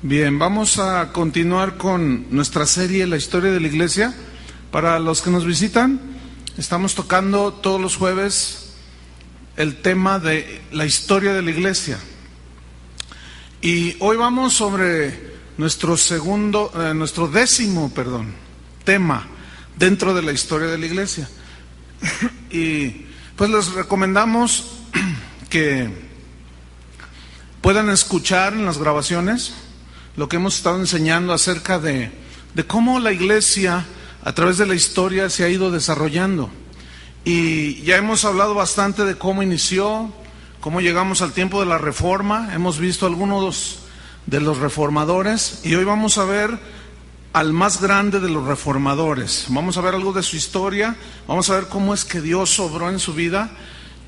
Bien, vamos a continuar con nuestra serie La historia de la iglesia. Para los que nos visitan, estamos tocando todos los jueves el tema de la historia de la iglesia. Y hoy vamos sobre nuestro segundo, eh, nuestro décimo, perdón, tema dentro de la historia de la iglesia. y pues les recomendamos que puedan escuchar en las grabaciones lo que hemos estado enseñando acerca de, cómo la iglesia a través de la historia se ha ido desarrollando. Y ya hemos hablado bastante de cómo inició, cómo llegamos al tiempo de la reforma, hemos visto algunos de los reformadores y hoy vamos a ver al más grande de los reformadores. Vamos a ver algo de su historia, vamos a ver cómo es que Dios sobró en su vida.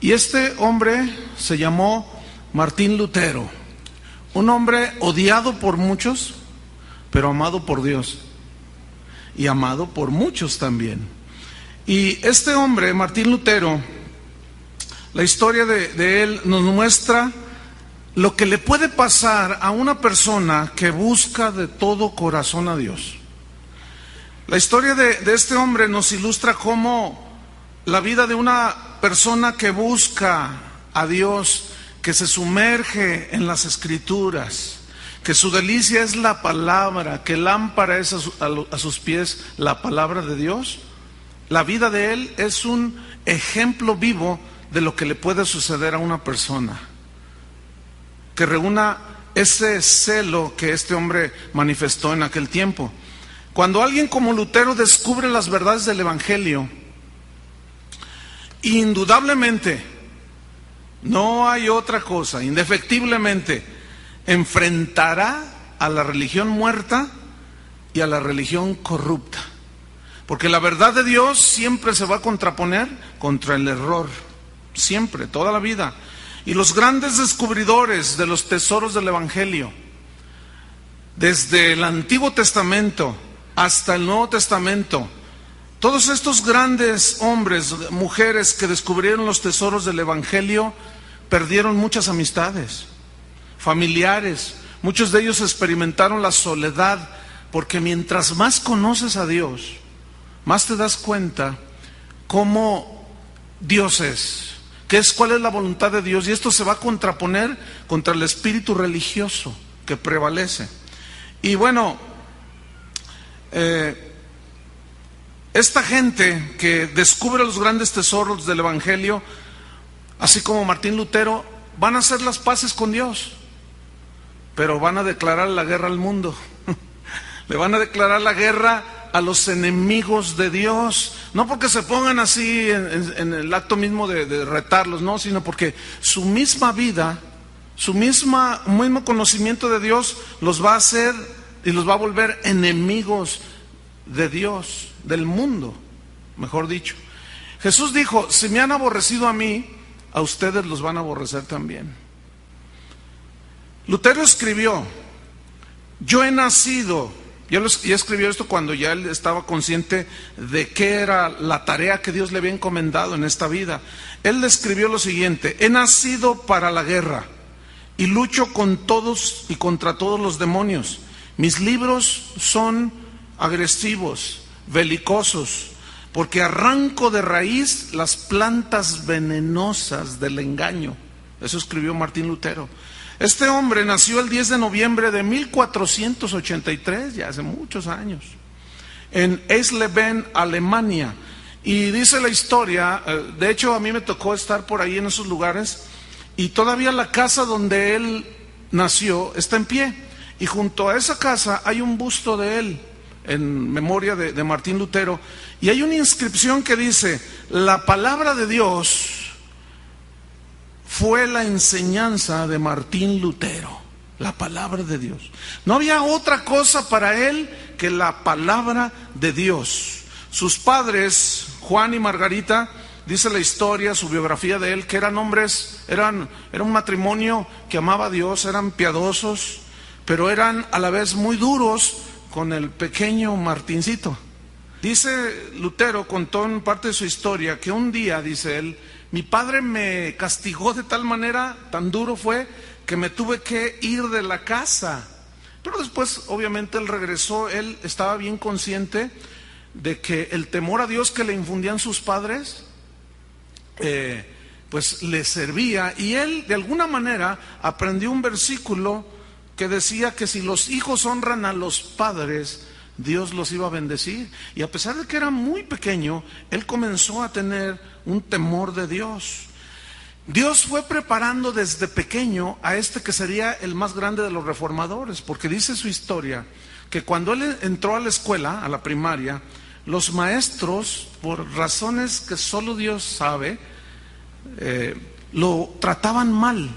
Y este hombre se llamó Martín Lutero. Un hombre odiado por muchos, pero amado por Dios. Y amado por muchos también. Y este hombre, Martín Lutero, la historia de, él nos muestra lo que le puede pasar a una persona que busca de todo corazón a Dios. La historia de, de este hombre nos ilustra cómo la vida de una persona que busca a Dios que se sumerge en las escrituras, que su delicia es la palabra, que lámpara es a, a, sus pies la palabra de Dios, la vida de él es un ejemplo vivo de lo que le puede suceder a una persona, que reúna ese celo que este hombre manifestó en aquel tiempo. Cuando alguien como Lutero descubre las verdades del Evangelio, indudablemente, no hay otra cosa, indefectiblemente, enfrentará a la religión muerta y a la religión corrupta. Porque la verdad de Dios siempre se va a contraponer contra el error, siempre, toda la vida. Y los grandes descubridores de los tesoros del Evangelio, desde el Antiguo Testamento hasta el Nuevo Testamento, todos estos grandes hombres, mujeres que descubrieron los tesoros del Evangelio, perdieron muchas amistades, familiares. Muchos de ellos experimentaron la soledad, porque mientras más conoces a Dios, más te das cuenta cómo Dios es, qué es cuál es la voluntad de Dios, y esto se va a contraponer contra el espíritu religioso que prevalece. Y bueno, eh, esta gente que descubre los grandes tesoros del Evangelio, así como Martín Lutero, van a hacer las paces con Dios, pero van a declarar la guerra al mundo. Le van a declarar la guerra a los enemigos de Dios, no porque se pongan así en, el acto mismo de, de, retarlos, no, sino porque su misma vida, su misma, mismo conocimiento de Dios los va a hacer y los va a volver enemigos de Dios del mundo, mejor dicho. Jesús dijo, si me han aborrecido a mí, a ustedes los van a aborrecer también. Lutero escribió, yo he nacido, ya, escribió esto cuando ya él estaba consciente de qué era la tarea que Dios le había encomendado en esta vida. Él escribió lo siguiente, he nacido para la guerra y lucho con todos y contra todos los demonios. Mis libros son agresivos, belicosos, porque arranco de raíz las plantas venenosas del engaño. Eso escribió Martín Lutero. Este hombre nació el 10 de noviembre de 1483, ya hace muchos años, en Eisleben, Alemania. Y dice la historia, de hecho a mí me tocó estar por ahí en esos lugares, y todavía la casa donde él nació está en pie. Y junto a esa casa hay un busto de él en memoria de, Martín Lutero, y hay una inscripción que dice, la palabra de Dios fue la enseñanza de Martín Lutero, la palabra de Dios. No había otra cosa para él que la palabra de Dios. Sus padres, Juan y Margarita, dice la historia, su biografía de él, que eran hombres, eran, era un matrimonio que amaba a Dios, eran piadosos, pero eran a la vez muy duros con el pequeño Martincito. Dice Lutero, contó en parte de su historia, que un día, dice él, mi padre me castigó de tal manera, tan duro fue, que me tuve que ir de la casa. Pero después, obviamente, él regresó, él estaba bien consciente de que el temor a Dios que le infundían sus padres, eh, pues le servía. Y él, de alguna manera, aprendió un versículo que decía que si los hijos honran a los padres, Dios los iba a bendecir. Y a pesar de que era muy pequeño, él comenzó a tener un temor de Dios. Dios fue preparando desde pequeño a este que sería el más grande de los reformadores, porque dice su historia que cuando él entró a la escuela, a la primaria, los maestros, por razones que solo Dios sabe, eh, lo trataban mal,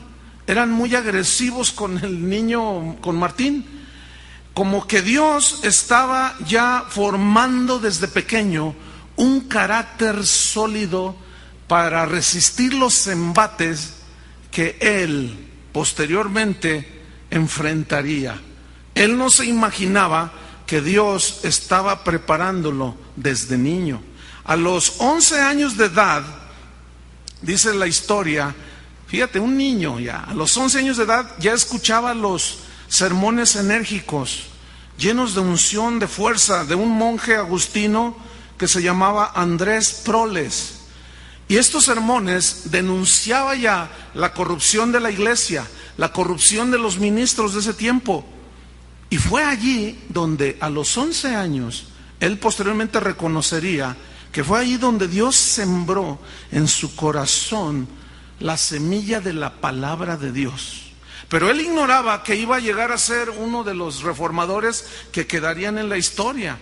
eran muy agresivos con el niño, con Martín, como que Dios estaba ya formando desde pequeño un carácter sólido para resistir los embates que él posteriormente enfrentaría. Él no se imaginaba que Dios estaba preparándolo desde niño. A los 11 años de edad, dice la historia, fíjate, un niño ya, a los 11 años de edad ya escuchaba los sermones enérgicos, llenos de unción, de fuerza, de un monje agustino que se llamaba Andrés Proles. Y estos sermones denunciaba ya la corrupción de la iglesia, la corrupción de los ministros de ese tiempo. Y fue allí donde a los 11 años él posteriormente reconocería que fue allí donde Dios sembró en su corazón la semilla de la palabra de Dios. Pero él ignoraba que iba a llegar a ser uno de los reformadores que quedarían en la historia.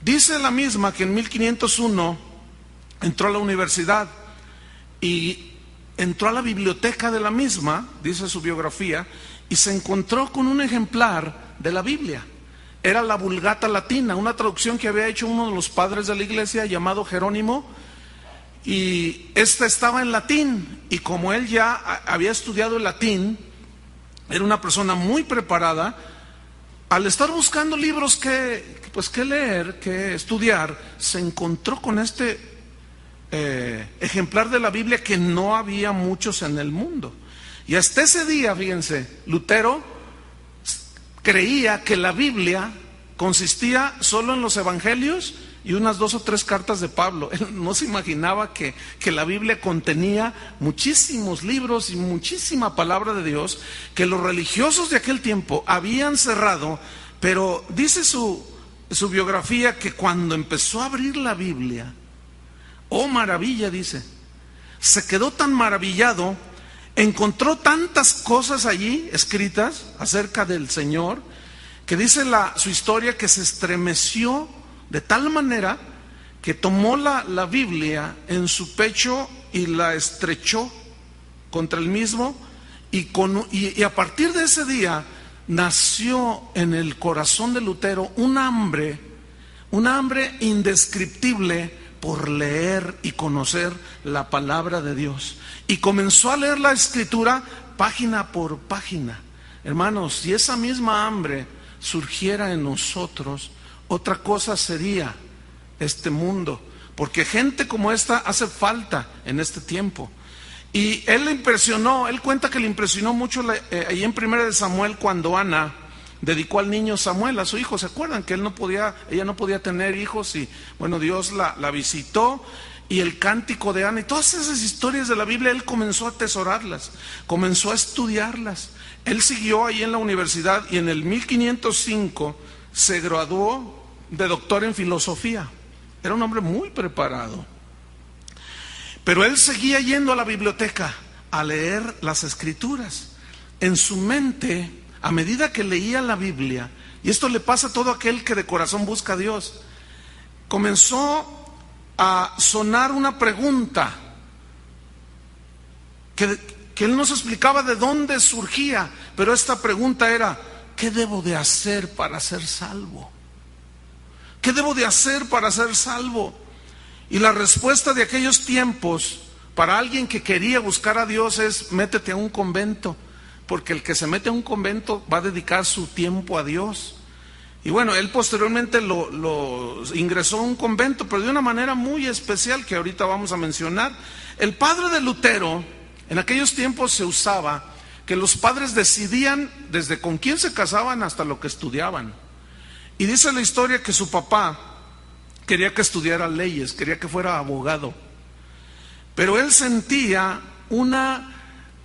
Dice la misma que en 1501 entró a la universidad y entró a la biblioteca de la misma, dice su biografía, y se encontró con un ejemplar de la Biblia era la Vulgata Latina, una traducción que había hecho uno de los padres de la iglesia llamado Jerónimo, y esta estaba en latín, y como él ya había estudiado el latín, era una persona muy preparada, al estar buscando libros que, pues, que leer, que estudiar, se encontró con este eh, ejemplar de la Biblia que no había muchos en el mundo. Y hasta ese día, fíjense, Lutero creía que la Biblia consistía solo en los evangelios y unas dos o tres cartas de Pablo. Él no se imaginaba que, que, la Biblia contenía muchísimos libros y muchísima palabra de Dios que los religiosos de aquel tiempo habían cerrado, pero dice su, su biografía que cuando empezó a abrir la Biblia, oh maravilla, dice, se quedó tan maravillado encontró tantas cosas allí escritas acerca del Señor, que dice la, su historia que se estremeció de tal manera que tomó la, la Biblia en su pecho y la estrechó contra el mismo y, con, y, y a partir de ese día nació en el corazón de Lutero un hambre, un hambre indescriptible por leer y conocer la palabra de Dios. Y comenzó a leer la escritura página por página. Hermanos, si esa misma hambre surgiera en nosotros, otra cosa sería este mundo. Porque gente como esta hace falta en este tiempo. Y él le impresionó, él cuenta que le impresionó mucho eh, ahí en primera de Samuel cuando Ana dedicó al niño Samuel, a su hijo. ¿Se acuerdan que él no podía, ella no podía tener hijos y bueno, Dios la, la visitó y el cántico de Ana y todas esas historias de la Biblia, él comenzó a atesorarlas, comenzó a estudiarlas. Él siguió ahí en la universidad y en el 1505 se graduó de doctor en filosofía. Era un hombre muy preparado. Pero él seguía yendo a la biblioteca a leer las escrituras. En su mente a medida que leía la Biblia, y esto le pasa a todo aquel que de corazón busca a Dios, comenzó a sonar una pregunta que, él nos explicaba de dónde surgía, pero esta pregunta era, ¿qué debo de hacer para ser salvo? ¿Qué debo de hacer para ser salvo? Y la respuesta de aquellos tiempos para alguien que quería buscar a Dios es, métete a un convento porque el que se mete a un convento va a dedicar su tiempo a Dios. Y bueno, él posteriormente lo, ingresó a un convento, pero de una manera muy especial que ahorita vamos a mencionar. El padre de Lutero, en aquellos tiempos se usaba que los padres decidían desde con quién se casaban hasta lo que estudiaban. Y dice la historia que su papá quería que estudiara leyes, quería que fuera abogado. Pero él sentía una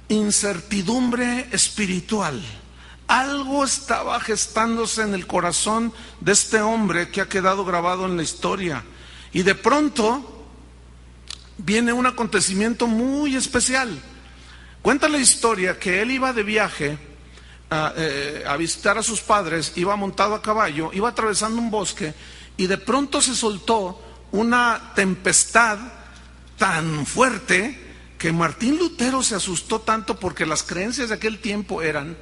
incertidumbre espiritual. Algo estaba gestándose en el corazón de este hombre que ha quedado grabado en la historia. Y de pronto viene un acontecimiento muy especial. Cuenta la historia que él iba de viaje a, eh, a, visitar a sus padres, iba montado a caballo, iba atravesando un bosque y de pronto se soltó una tempestad tan fuerte que Martín Lutero se asustó tanto porque las creencias de aquel tiempo eran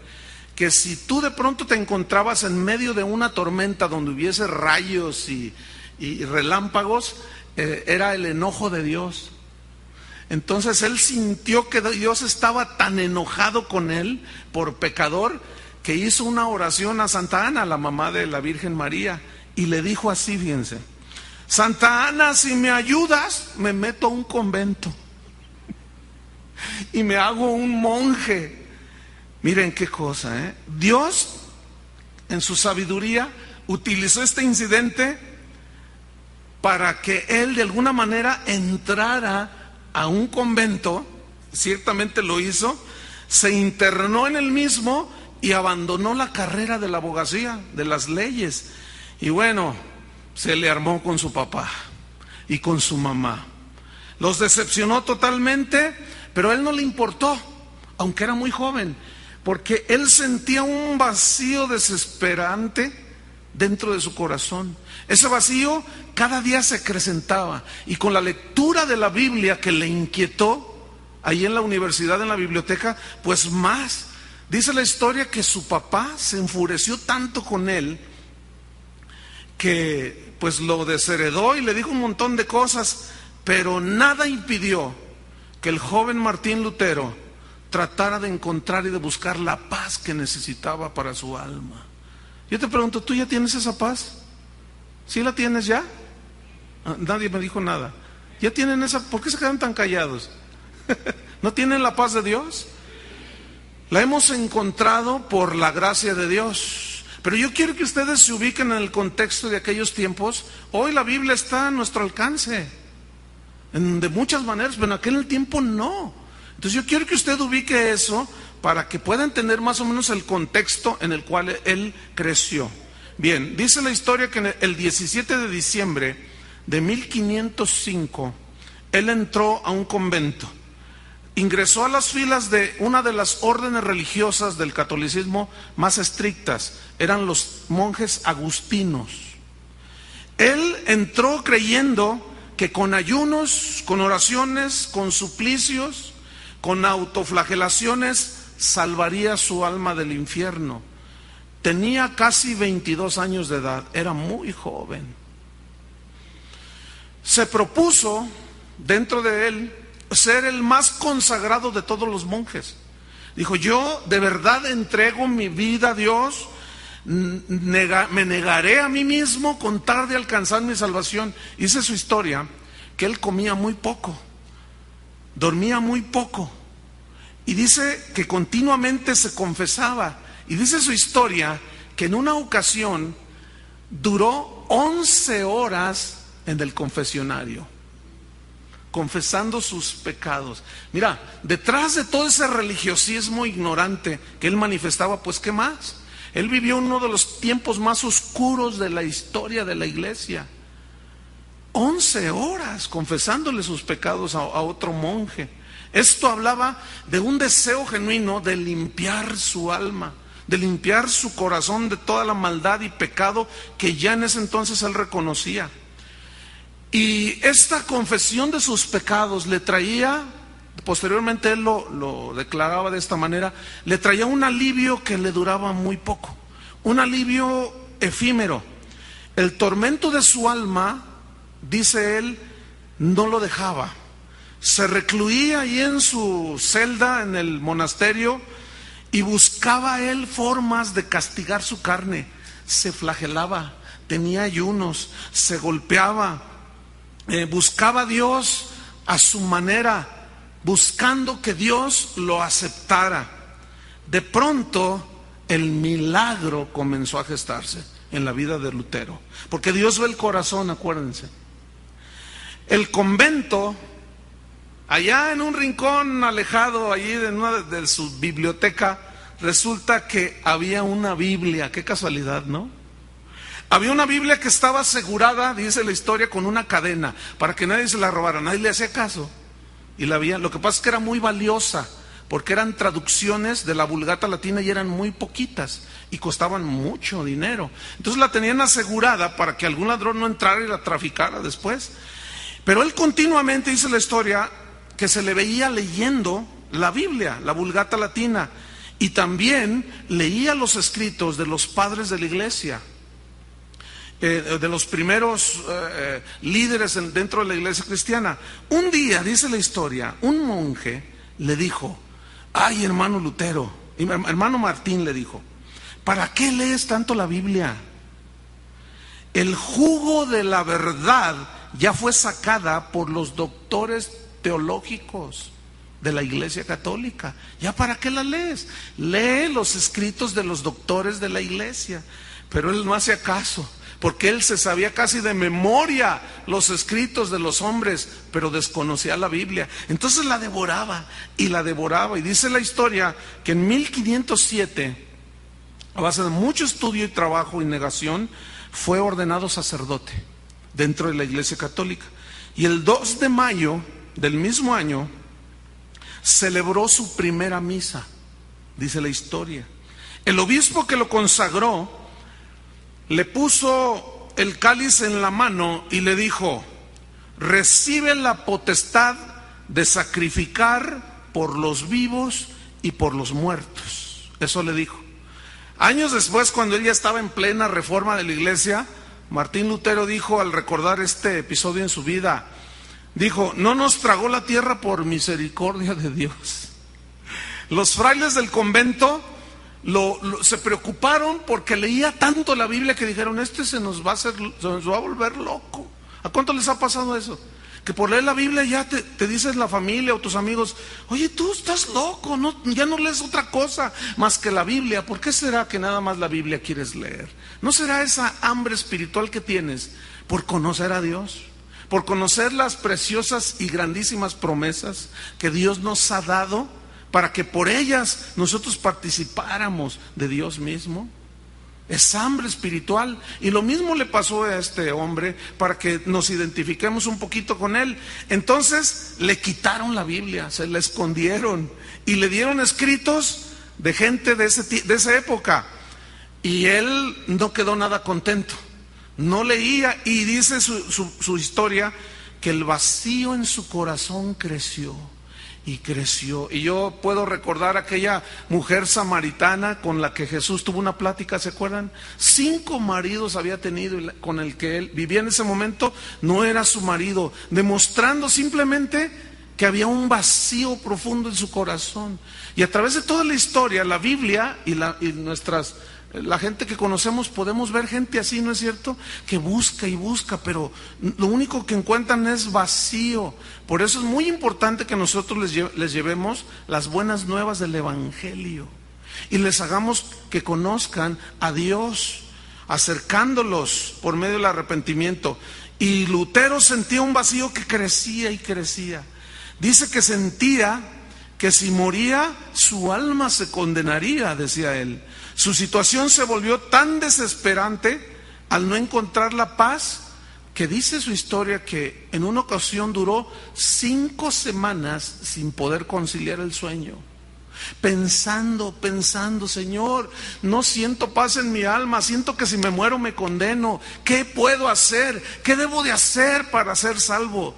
que si tú de pronto te encontrabas en medio de una tormenta donde hubiese rayos y, y relámpagos, eh, era el enojo de Dios. Entonces él sintió que Dios estaba tan enojado con él por pecador que hizo una oración a Santa Ana, la mamá de la Virgen María, y le dijo así, fíjense, Santa Ana, si me ayudas, me meto a un convento y me hago un monje. Miren qué cosa, ¿eh? Dios, en su sabiduría, utilizó este incidente para que él de alguna manera entrara a un convento, ciertamente lo hizo, se internó en el mismo y abandonó la carrera de la abogacía, de las leyes. Y bueno, se le armó con su papá y con su mamá. Los decepcionó totalmente, pero a él no le importó, aunque era muy joven, porque él sentía un vacío desesperante dentro de su corazón. Ese vacío cada día se acrecentaba y con la lectura de la Biblia que le inquietó ahí en la universidad, en la biblioteca, pues más. Dice la historia que su papá se enfureció tanto con él que pues lo desheredó y le dijo un montón de cosas, pero nada impidió que el joven Martín Lutero tratara de encontrar y de buscar la paz que necesitaba para su alma. Yo te pregunto, ¿tú ya tienes esa paz? ¿Sí la tienes ya? Ah, nadie me dijo nada. ¿Ya tienen esa? ¿Por qué se quedan tan callados? ¿No tienen la paz de Dios? La hemos encontrado por la gracia de Dios. Pero yo quiero que ustedes se ubiquen en el contexto de aquellos tiempos. Hoy la Biblia está a nuestro alcance, de muchas maneras, pero en aquel tiempo no. Entonces yo quiero que usted ubique eso para que puedan entender más o menos el contexto en el cual él creció. Bien, dice la historia que el 17 de diciembre de 1505, él entró a un convento ingresó a las filas de una de las órdenes religiosas del catolicismo más estrictas, eran los monjes agustinos. Él entró creyendo que con ayunos, con oraciones, con suplicios, con autoflagelaciones, salvaría su alma del infierno. Tenía casi 22 años de edad, era muy joven. Se propuso dentro de él ser el más consagrado de todos los monjes. Dijo, yo de verdad entrego mi vida a Dios, me negaré a mí mismo con tal de alcanzar mi salvación. Dice su historia que él comía muy poco, dormía muy poco, y dice que continuamente se confesaba. Y dice su historia que en una ocasión duró 11 horas en el confesionario confesando sus pecados. Mira, detrás de todo ese religiosismo ignorante que él manifestaba, pues ¿qué más? Él vivió uno de los tiempos más oscuros de la historia de la iglesia. Once horas confesándole sus pecados a, a otro monje. Esto hablaba de un deseo genuino de limpiar su alma, de limpiar su corazón de toda la maldad y pecado que ya en ese entonces él reconocía. Y esta confesión de sus pecados le traía, posteriormente él lo, declaraba de esta manera, le traía un alivio que le duraba muy poco, un alivio efímero. El tormento de su alma, dice él, no lo dejaba. Se recluía ahí en su celda, en el monasterio, y buscaba él formas de castigar su carne. Se flagelaba, tenía ayunos, se golpeaba, eh, buscaba a Dios a su manera, buscando que Dios lo aceptara. de pronto el milagro comenzó a gestarse en la vida de Lutero. Porque Dios ve el corazón, acuérdense. El convento, allá en un rincón alejado, allí de, una, de su biblioteca, resulta que había una Biblia. Qué casualidad, ¿no? Había una Biblia que estaba asegurada, dice la historia, con una cadena, para que nadie se la robara. Nadie le hacía caso. Y la había. Lo que pasa es que era muy valiosa porque eran traducciones de la vulgata latina y eran muy poquitas y costaban mucho dinero. Entonces la tenían asegurada para que algún ladrón no entrara y la traficara después. Pero él continuamente dice la historia que se le veía leyendo la Biblia, la vulgata latina, y también leía los escritos de los padres de la iglesia. Eh, de los primeros eh, líderes dentro de la iglesia cristiana. Un día, dice la historia, un monje le dijo, Ay, hermano Lutero, hermano Martín le dijo, ¿para qué lees tanto la Biblia? El jugo de la verdad ya fue sacada por los doctores teológicos de la Iglesia Católica. ¿Ya para qué la lees? Lee los escritos de los doctores de la Iglesia. Pero él no hace caso porque él se sabía casi de memoria los escritos de los hombres, pero desconocía la Biblia. Entonces la devoraba y la devoraba. Y dice la historia que en 1507, a base de mucho estudio y trabajo y negación, fue ordenado sacerdote dentro de la Iglesia Católica. Y el 2 de mayo del mismo año celebró su primera misa, dice la historia. El obispo que lo consagró le puso el cáliz en la mano y le dijo, recibe la potestad de sacrificar por los vivos y por los muertos. Eso le dijo. Años después, cuando él ya estaba en plena reforma de la iglesia, Martín Lutero dijo al recordar este episodio en su vida, dijo, no nos tragó la tierra por misericordia de Dios. Los frailes del convento se preocuparon porque leía tanto la Biblia que dijeron, este se nos va a hacer, se nos va a volver loco. ¿A cuánto les ha pasado eso? Que por leer la Biblia ya te, te dices la familia o tus amigos, oye, tú estás loco, no, ya no lees otra cosa más que la Biblia. ¿Por qué será que nada más la Biblia quieres leer? ¿No será esa hambre espiritual que tienes por conocer a Dios? Por conocer las preciosas y grandísimas promesas que Dios nos ha dado para que por ellas nosotros participáramos de Dios mismo. Es hambre espiritual. Y lo mismo le pasó a este hombre para que nos identifiquemos un poquito con él. Entonces le quitaron la Biblia, se la escondieron y le dieron escritos de gente de, ese, de esa época. Y él no quedó nada contento. No leía y dice su, su historia que el vacío en su corazón creció y creció. Y yo puedo recordar aquella mujer samaritana con la que Jesús tuvo una plática, ¿se acuerdan? Cinco maridos había tenido con el que él vivía en ese momento, no era su marido, demostrando simplemente que había un vacío profundo en su corazón. Y a través de toda la historia, la Biblia y, la, y nuestras la gente que conocemos podemos ver gente así, ¿no es cierto? Que busca y busca, pero lo único que encuentran es vacío. Por eso es muy importante que nosotros les, llevemos las buenas nuevas del Evangelio y les hagamos que conozcan a Dios, acercándolos por medio del arrepentimiento. Y Lutero sentía un vacío que crecía y crecía. Dice que sentía que si moría su alma se condenaría, decía él. Su situación se volvió tan desesperante al no encontrar la paz que dice su historia que en una ocasión duró cinco semanas sin poder conciliar el sueño. Pensando, pensando, Señor, no siento paz en mi alma, siento que si me muero me condeno. ¿Qué puedo hacer? ¿Qué debo de hacer para ser salvo?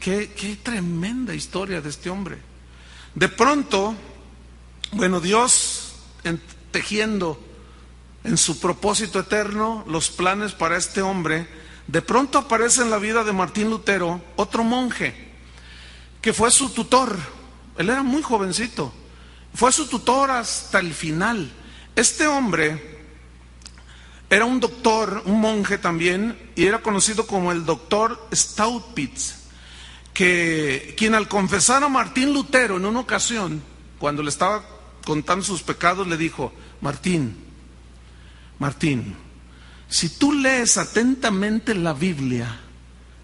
Qué, qué tremenda historia de este hombre. De pronto, bueno, Dios tejiendo en su propósito eterno los planes para este hombre, de pronto aparece en la vida de Martín Lutero otro monje, que fue su tutor. Él era muy jovencito, fue su tutor hasta el final. Este hombre era un doctor, un monje también, y era conocido como el doctor Staupitz, que quien al confesar a Martín Lutero en una ocasión, cuando le estaba contando sus pecados, le dijo, Martín, Martín, si tú lees atentamente la Biblia,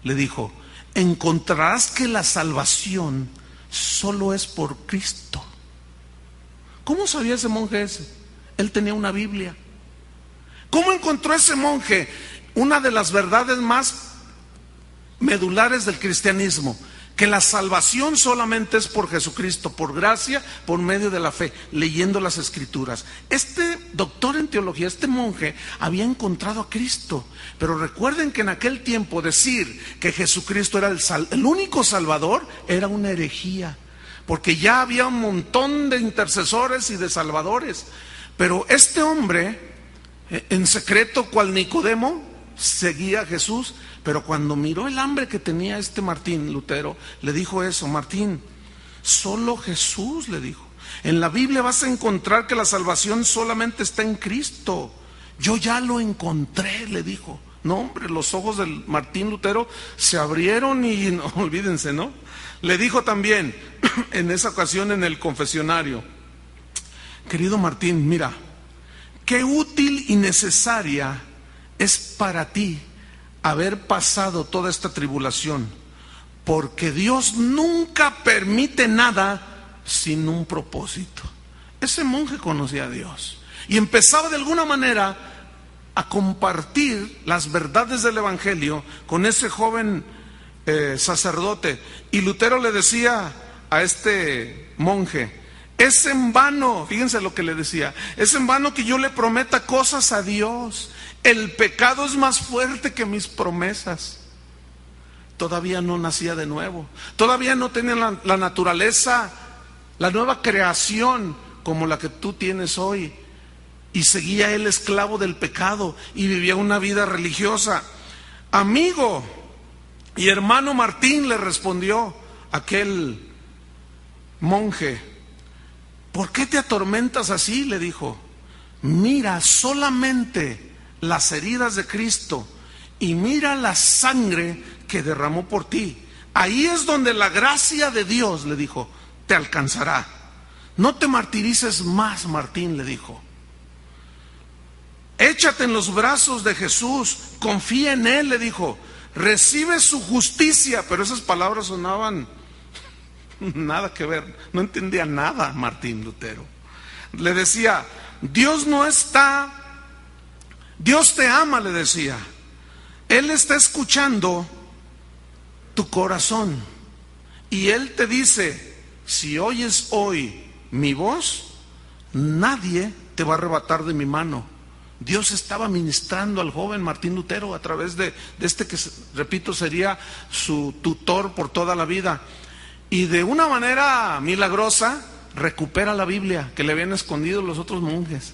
le dijo, encontrarás que la salvación solo es por Cristo. ¿Cómo sabía ese monje ese? Él tenía una Biblia. ¿Cómo encontró ese monje una de las verdades más medulares del cristianismo? Que la salvación solamente es por Jesucristo, por gracia, por medio de la fe, leyendo las escrituras. Este doctor en teología, este monje, había encontrado a Cristo, pero recuerden que en aquel tiempo decir que Jesucristo era el, el único salvador era una herejía, porque ya había un montón de intercesores y de salvadores, pero este hombre, eh, en secreto, cual Nicodemo, seguía a Jesús, pero cuando miró el hambre que tenía este Martín Lutero, le dijo eso, Martín, solo Jesús le dijo. En la Biblia vas a encontrar que la salvación solamente está en Cristo. Yo ya lo encontré, le dijo. No, hombre, los ojos del Martín Lutero se abrieron y no, olvídense, ¿no? Le dijo también en esa ocasión en el confesionario, querido Martín, mira, qué útil y necesaria es para ti haber pasado toda esta tribulación, porque Dios nunca permite nada sin un propósito. Ese monje conocía a Dios y empezaba de alguna manera a compartir las verdades del Evangelio con ese joven eh, sacerdote. Y Lutero le decía a este monje, es en vano, fíjense lo que le decía, es en vano que yo le prometa cosas a Dios. El pecado es más fuerte que mis promesas. Todavía no nacía de nuevo. Todavía no tenía la, naturaleza, la nueva creación como la que tú tienes hoy. Y seguía él esclavo del pecado y vivía una vida religiosa. Amigo y hermano Martín le respondió aquel monje, ¿por qué te atormentas así? le dijo. Mira, solamente las heridas de Cristo y mira la sangre que derramó por ti. Ahí es donde la gracia de Dios, le dijo, te alcanzará. No te martirices más, Martín, le dijo. Échate en los brazos de Jesús, confía en Él, le dijo. Recibe su justicia, pero esas palabras sonaban nada que ver. No entendía nada Martín Lutero. Le decía, Dios no está Dios te ama, le decía. Él está escuchando tu corazón. Y Él te dice, si oyes hoy mi voz, nadie te va a arrebatar de mi mano. Dios estaba ministrando al joven Martín Lutero a través de, de, este que, repito, sería su tutor por toda la vida. Y de una manera milagrosa recupera la Biblia que le habían escondido los otros monjes.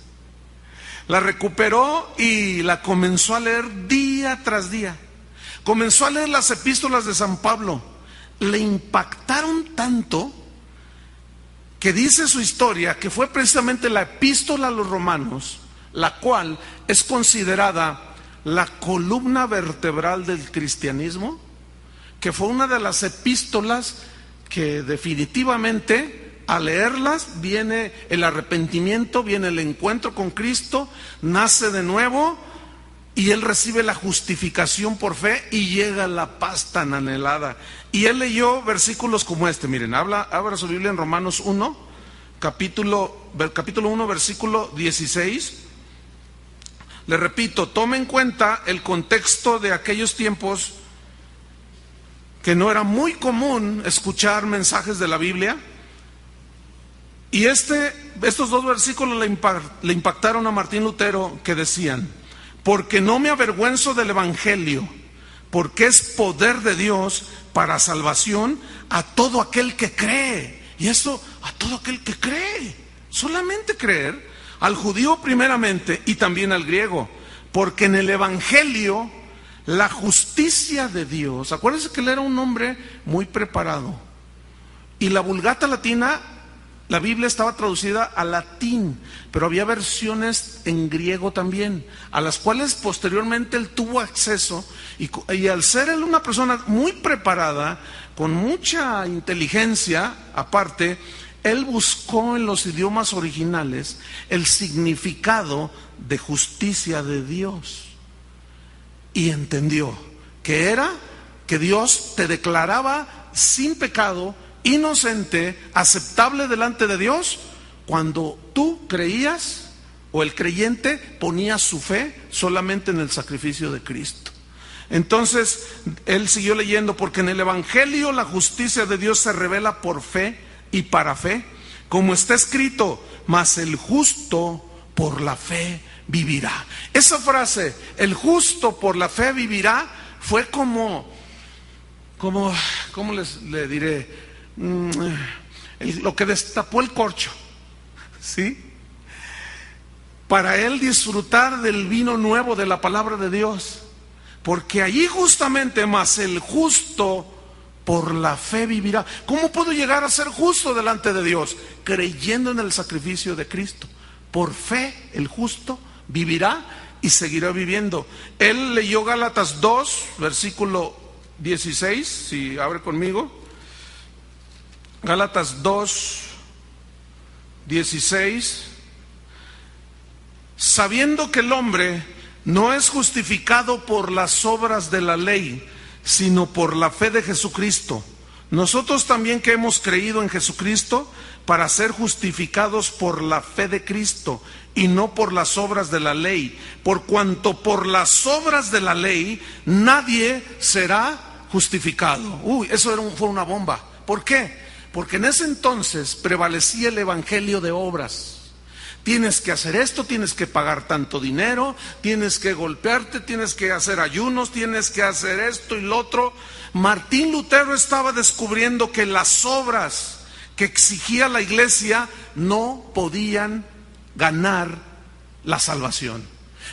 La recuperó y la comenzó a leer día tras día. Comenzó a leer las epístolas de San Pablo. Le impactaron tanto que dice su historia que fue precisamente la epístola a los romanos, la cual es considerada la columna vertebral del cristianismo, que fue una de las epístolas que definitivamente al leerlas viene el arrepentimiento, viene el encuentro con Cristo, nace de nuevo y él recibe la justificación por fe y llega la paz tan anhelada. Y él leyó versículos como este, miren, habla, abra su Biblia en Romanos 1, capítulo, capítulo 1, versículo 16. Le repito, tome en cuenta el contexto de aquellos tiempos que no era muy común escuchar mensajes de la Biblia y este, estos dos versículos le, impactaron a Martín Lutero que decían, porque no me avergüenzo del Evangelio, porque es poder de Dios para salvación a todo aquel que cree. Y eso, a todo aquel que cree. Solamente creer, al judío primeramente y también al griego, porque en el Evangelio la justicia de Dios, acuérdense que él era un hombre muy preparado, y la vulgata latina la Biblia estaba traducida al latín, pero había versiones en griego también, a las cuales posteriormente él tuvo acceso y, al ser él una persona muy preparada, con mucha inteligencia aparte, él buscó en los idiomas originales el significado de justicia de Dios. Y entendió que era que Dios te declaraba sin pecado, inocente, aceptable delante de Dios, cuando tú creías o el creyente ponía su fe solamente en el sacrificio de Cristo. Entonces, él siguió leyendo, porque en el Evangelio la justicia de Dios se revela por fe y para fe, como está escrito, mas el justo por la fe vivirá. Esa frase, el justo por la fe vivirá, fue como, como, ¿cómo les le diré? Mm, lo que destapó el corcho, ¿sí? Para él disfrutar del vino nuevo de la palabra de Dios. Porque allí justamente más el justo por la fe vivirá. ¿Cómo puedo llegar a ser justo delante de Dios? Creyendo en el sacrificio de Cristo. Por fe el justo vivirá y seguirá viviendo. Él leyó Gálatas 2, versículo 16, si abre conmigo. Gálatas 2, 16. Sabiendo que el hombre no es justificado por las obras de la ley, sino por la fe de Jesucristo. Nosotros también que hemos creído en Jesucristo para ser justificados por la fe de Cristo y no por las obras de la ley, por cuanto por las obras de la ley nadie será justificado. Uy, eso era fue una bomba. ¿Por qué? Porque en ese entonces prevalecía el evangelio de obras. Tienes que hacer esto, tienes que pagar tanto dinero, tienes que golpearte, tienes que hacer ayunos, tienes que hacer esto y lo otro. Martín Lutero estaba descubriendo que las obras que exigía la iglesia no podían ganar la salvación.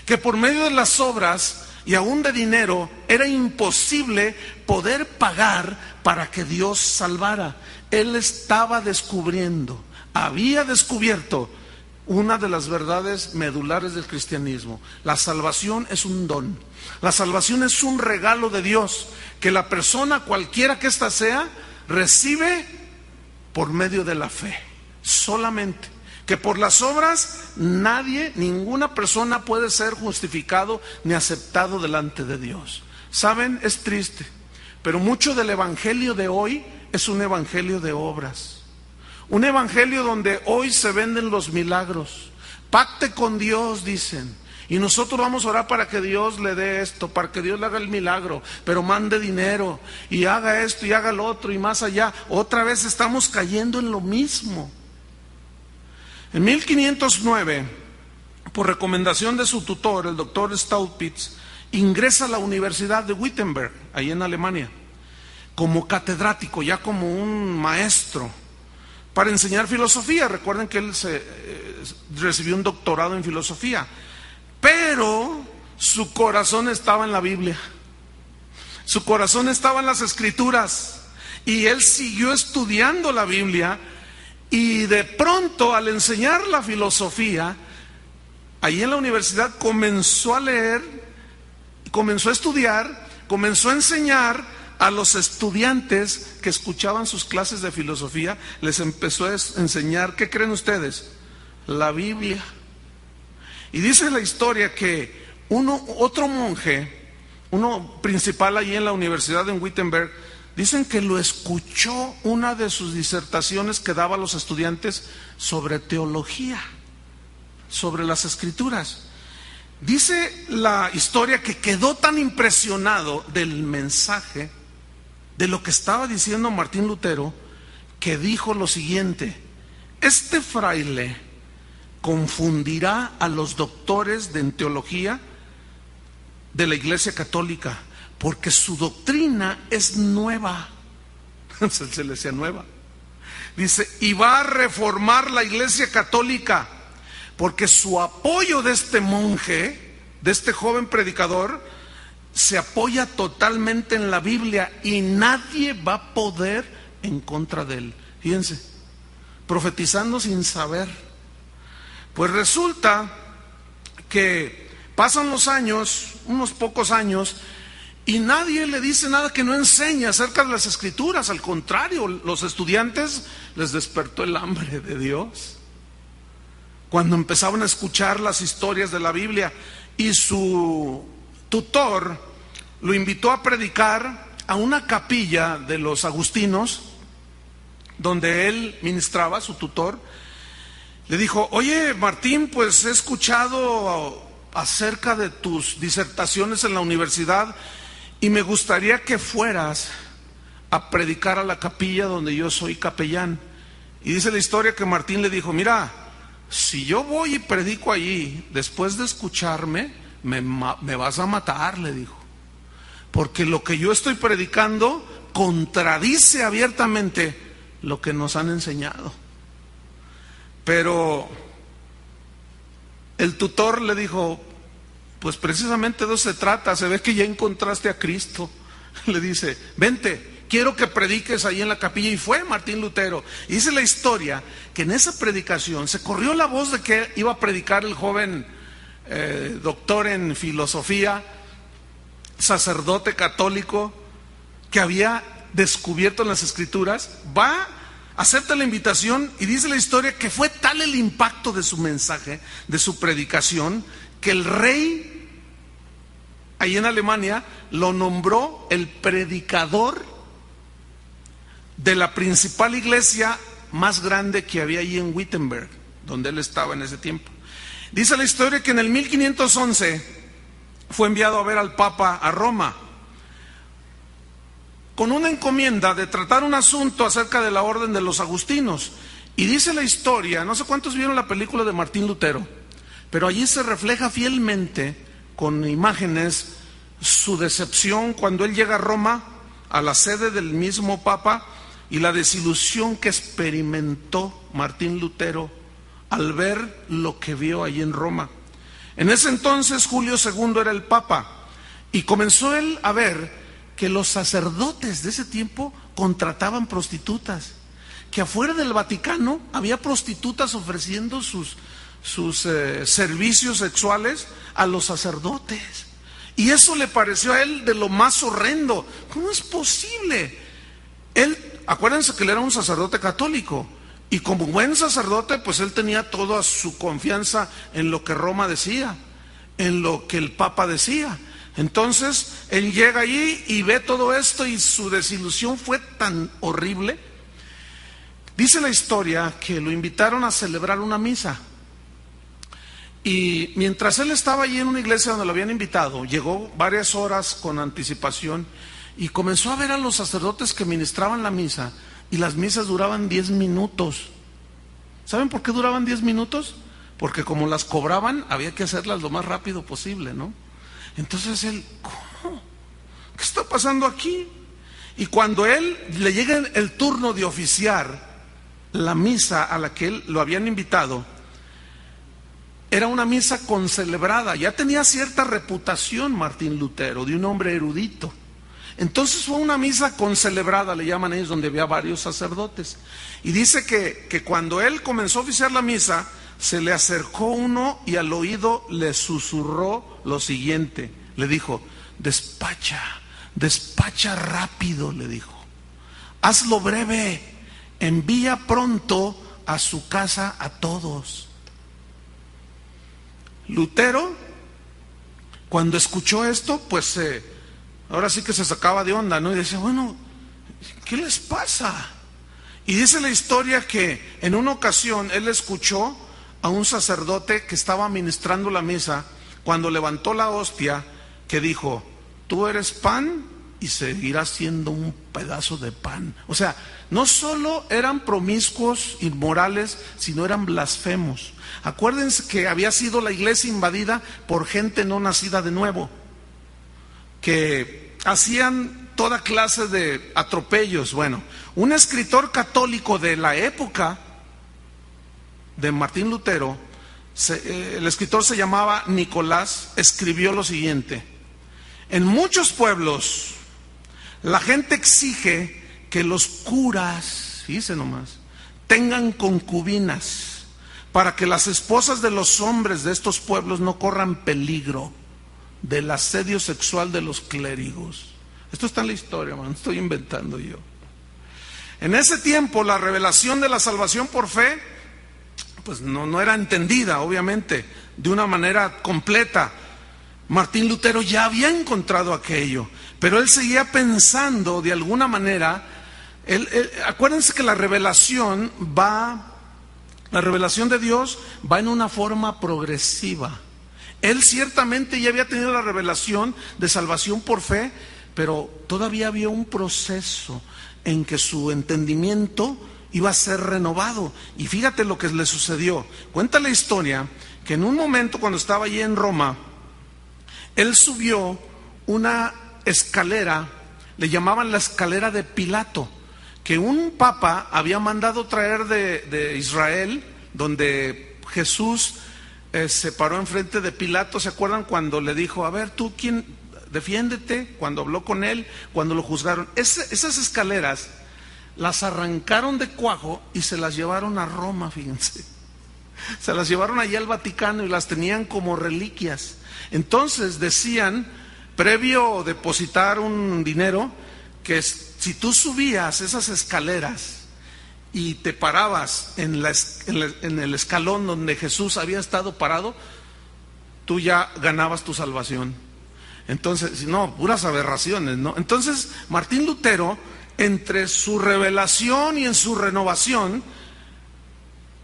Que por medio de las obras y aún de dinero era imposible poder pagar para que Dios salvara. Él estaba descubriendo, había descubierto una de las verdades medulares del cristianismo. La salvación es un don. La salvación es un regalo de Dios que la persona, cualquiera que ésta sea, recibe por medio de la fe. Solamente. Que por las obras nadie, ninguna persona puede ser justificado ni aceptado delante de Dios. Saben, es triste, pero mucho del evangelio de hoy es un evangelio de obras. Un evangelio donde hoy se venden los milagros. Pacte con Dios, dicen. Y nosotros vamos a orar para que Dios le dé esto, para que Dios le haga el milagro, pero mande dinero y haga esto y haga lo otro y más allá. Otra vez estamos cayendo en lo mismo. En 1509, por recomendación de su tutor, el doctor Staupitz, ingresa a la Universidad de Wittenberg, ahí en Alemania, como catedrático, ya como un maestro para enseñar filosofía. Recuerden que él se, eh, recibió un doctorado en filosofía, pero su corazón estaba en la Biblia, su corazón estaba en las escrituras y él siguió estudiando la Biblia y de pronto al enseñar la filosofía, ahí en la universidad comenzó a leer, comenzó a estudiar, comenzó a enseñar a los estudiantes que escuchaban sus clases de filosofía, les empezó a enseñar, ¿qué creen ustedes? La Biblia. Y dice la historia que uno, otro monje, uno principal allí en la universidad de Wittenberg, dicen que lo escuchó una de sus disertaciones que daba a los estudiantes sobre teología, sobre las escrituras. Dice la historia que quedó tan impresionado del mensaje de lo que estaba diciendo Martín Lutero, que dijo lo siguiente, este fraile confundirá a los doctores de teología de la Iglesia Católica, porque su doctrina es nueva. Se le decía nueva. Dice, y va a reformar la Iglesia Católica, porque su apoyo de este monje, de este joven predicador, se apoya totalmente en la Biblia y nadie va a poder en contra de él. Fíjense, profetizando sin saber. Pues resulta que pasan los años, unos pocos años, Y nadie le dice nada que no enseñe acerca de las escrituras. Al contrario, los estudiantes les despertó el hambre de Dios. Cuando empezaban a escuchar las historias de la Biblia y su tutor lo invitó a predicar a una capilla de los agustinos, donde él ministraba, su tutor, le dijo, oye Martín, pues he escuchado acerca de tus disertaciones en la universidad y me gustaría que fueras a predicar a la capilla donde yo soy capellán. Y dice la historia que Martín le dijo, mira, si yo voy y predico allí, después de escucharme, me, vas a matar, le dijo. Porque lo que yo estoy predicando contradice abiertamente lo que nos han enseñado. Pero el tutor le dijo, pues precisamente de eso se trata, se ve que ya encontraste a Cristo. Le dice, vente, quiero que prediques ahí en la capilla. Y fue Martín Lutero. Dice la historia que en esa predicación se corrió la voz de que iba a predicar el joven eh, doctor en filosofía, sacerdote católico, que había descubierto en las escrituras, va, acepta la invitación y dice la historia que fue tal el impacto de su mensaje, de su predicación, que el rey ahí en Alemania, lo nombró el predicador de la principal iglesia más grande que había allí en Wittenberg, donde él estaba en ese tiempo. Dice la historia que en el 1511 fue enviado a ver al Papa a Roma con una encomienda de tratar un asunto acerca de la orden de los agustinos. Y dice la historia, no sé cuántos vieron la película de Martín Lutero, pero allí se refleja fielmente con imágenes su decepción cuando él llega a Roma, a la sede del mismo Papa, y la desilusión que experimentó Martín Lutero al ver lo que vio allí en Roma. En ese entonces Julio II era el Papa y comenzó él a ver que los sacerdotes de ese tiempo contrataban prostitutas, que afuera del Vaticano había prostitutas ofreciendo sus, sus eh, servicios sexuales a los sacerdotes. Y eso le pareció a él de lo más horrendo. ¿Cómo es posible? Él, acuérdense que él era un sacerdote católico. Y como buen sacerdote, pues él tenía toda su confianza en lo que Roma decía, en lo que el Papa decía. Entonces, él llega allí y ve todo esto y su desilusión fue tan horrible. Dice la historia que lo invitaron a celebrar una misa. Y mientras él estaba allí en una iglesia donde lo habían invitado, llegó varias horas con anticipación y comenzó a ver a los sacerdotes que ministraban la misa y las misas duraban 10 minutos. ¿Saben por qué duraban 10 minutos? Porque como las cobraban, había que hacerlas lo más rápido posible, ¿no? Entonces él, ¿cómo? ¿Qué está pasando aquí? Y cuando él le llega el turno de oficiar la misa a la que él lo habían invitado, era una misa concelebrada, ya tenía cierta reputación Martín Lutero, de un hombre erudito. Entonces fue una misa concelebrada, le llaman ellos, donde había varios sacerdotes. Y dice que, que cuando él comenzó a oficiar la misa, se le acercó uno y al oído le susurró lo siguiente. Le dijo, despacha, despacha rápido, le dijo. Hazlo breve, envía pronto a su casa a todos. Lutero, cuando escuchó esto, pues eh, ahora sí que se sacaba de onda, ¿no? Y decía, bueno, ¿qué les pasa? Y dice la historia que en una ocasión él escuchó a un sacerdote que estaba ministrando la misa, cuando levantó la hostia, que dijo, tú eres pan y seguirás siendo un pedazo de pan. O sea, no solo eran promiscuos, inmorales, sino eran blasfemos. Acuérdense que había sido la iglesia invadida por gente no nacida de nuevo, que hacían toda clase de atropellos. Bueno, un escritor católico de la época de Martín Lutero, eh, el escritor se llamaba Nicolás, escribió lo siguiente, en muchos pueblos la gente exige que los curas, fíjense nomás, tengan concubinas para que las esposas de los hombres de estos pueblos no corran peligro. Del asedio sexual de los clérigos. Esto está en la historia, man, estoy inventando yo. En ese tiempo la revelación de la salvación por fe, pues no, no era entendida, obviamente, de una manera completa. Martín Lutero ya había encontrado aquello, pero él seguía pensando de alguna manera, acuérdense que la revelación va, la revelación de Dios va en una forma progresiva. Él ciertamente ya había tenido la revelación de salvación por fe, pero todavía había un proceso en que su entendimiento iba a ser renovado. Y fíjate lo que le sucedió. Cuenta la historia que en un momento cuando estaba allí en Roma, él subió una escalera, le llamaban la escalera de Pilato, que un papa había mandado traer de, Israel, donde Jesús eh, se paró enfrente de Pilato, ¿se acuerdan cuando le dijo, a ver, tú quién, defiéndete, cuando habló con él, cuando lo juzgaron? esas escaleras las arrancaron de cuajo y se las llevaron a Roma, fíjense. Se las llevaron allá al Vaticano y las tenían como reliquias. Entonces decían, previo depositar un dinero, que si tú subías esas escaleras, y te parabas en, el escalón donde Jesús había estado parado, tú ya ganabas tu salvación. Entonces, no, puras aberraciones, ¿no? Entonces, Martín Lutero, entre su revelación y en su renovación,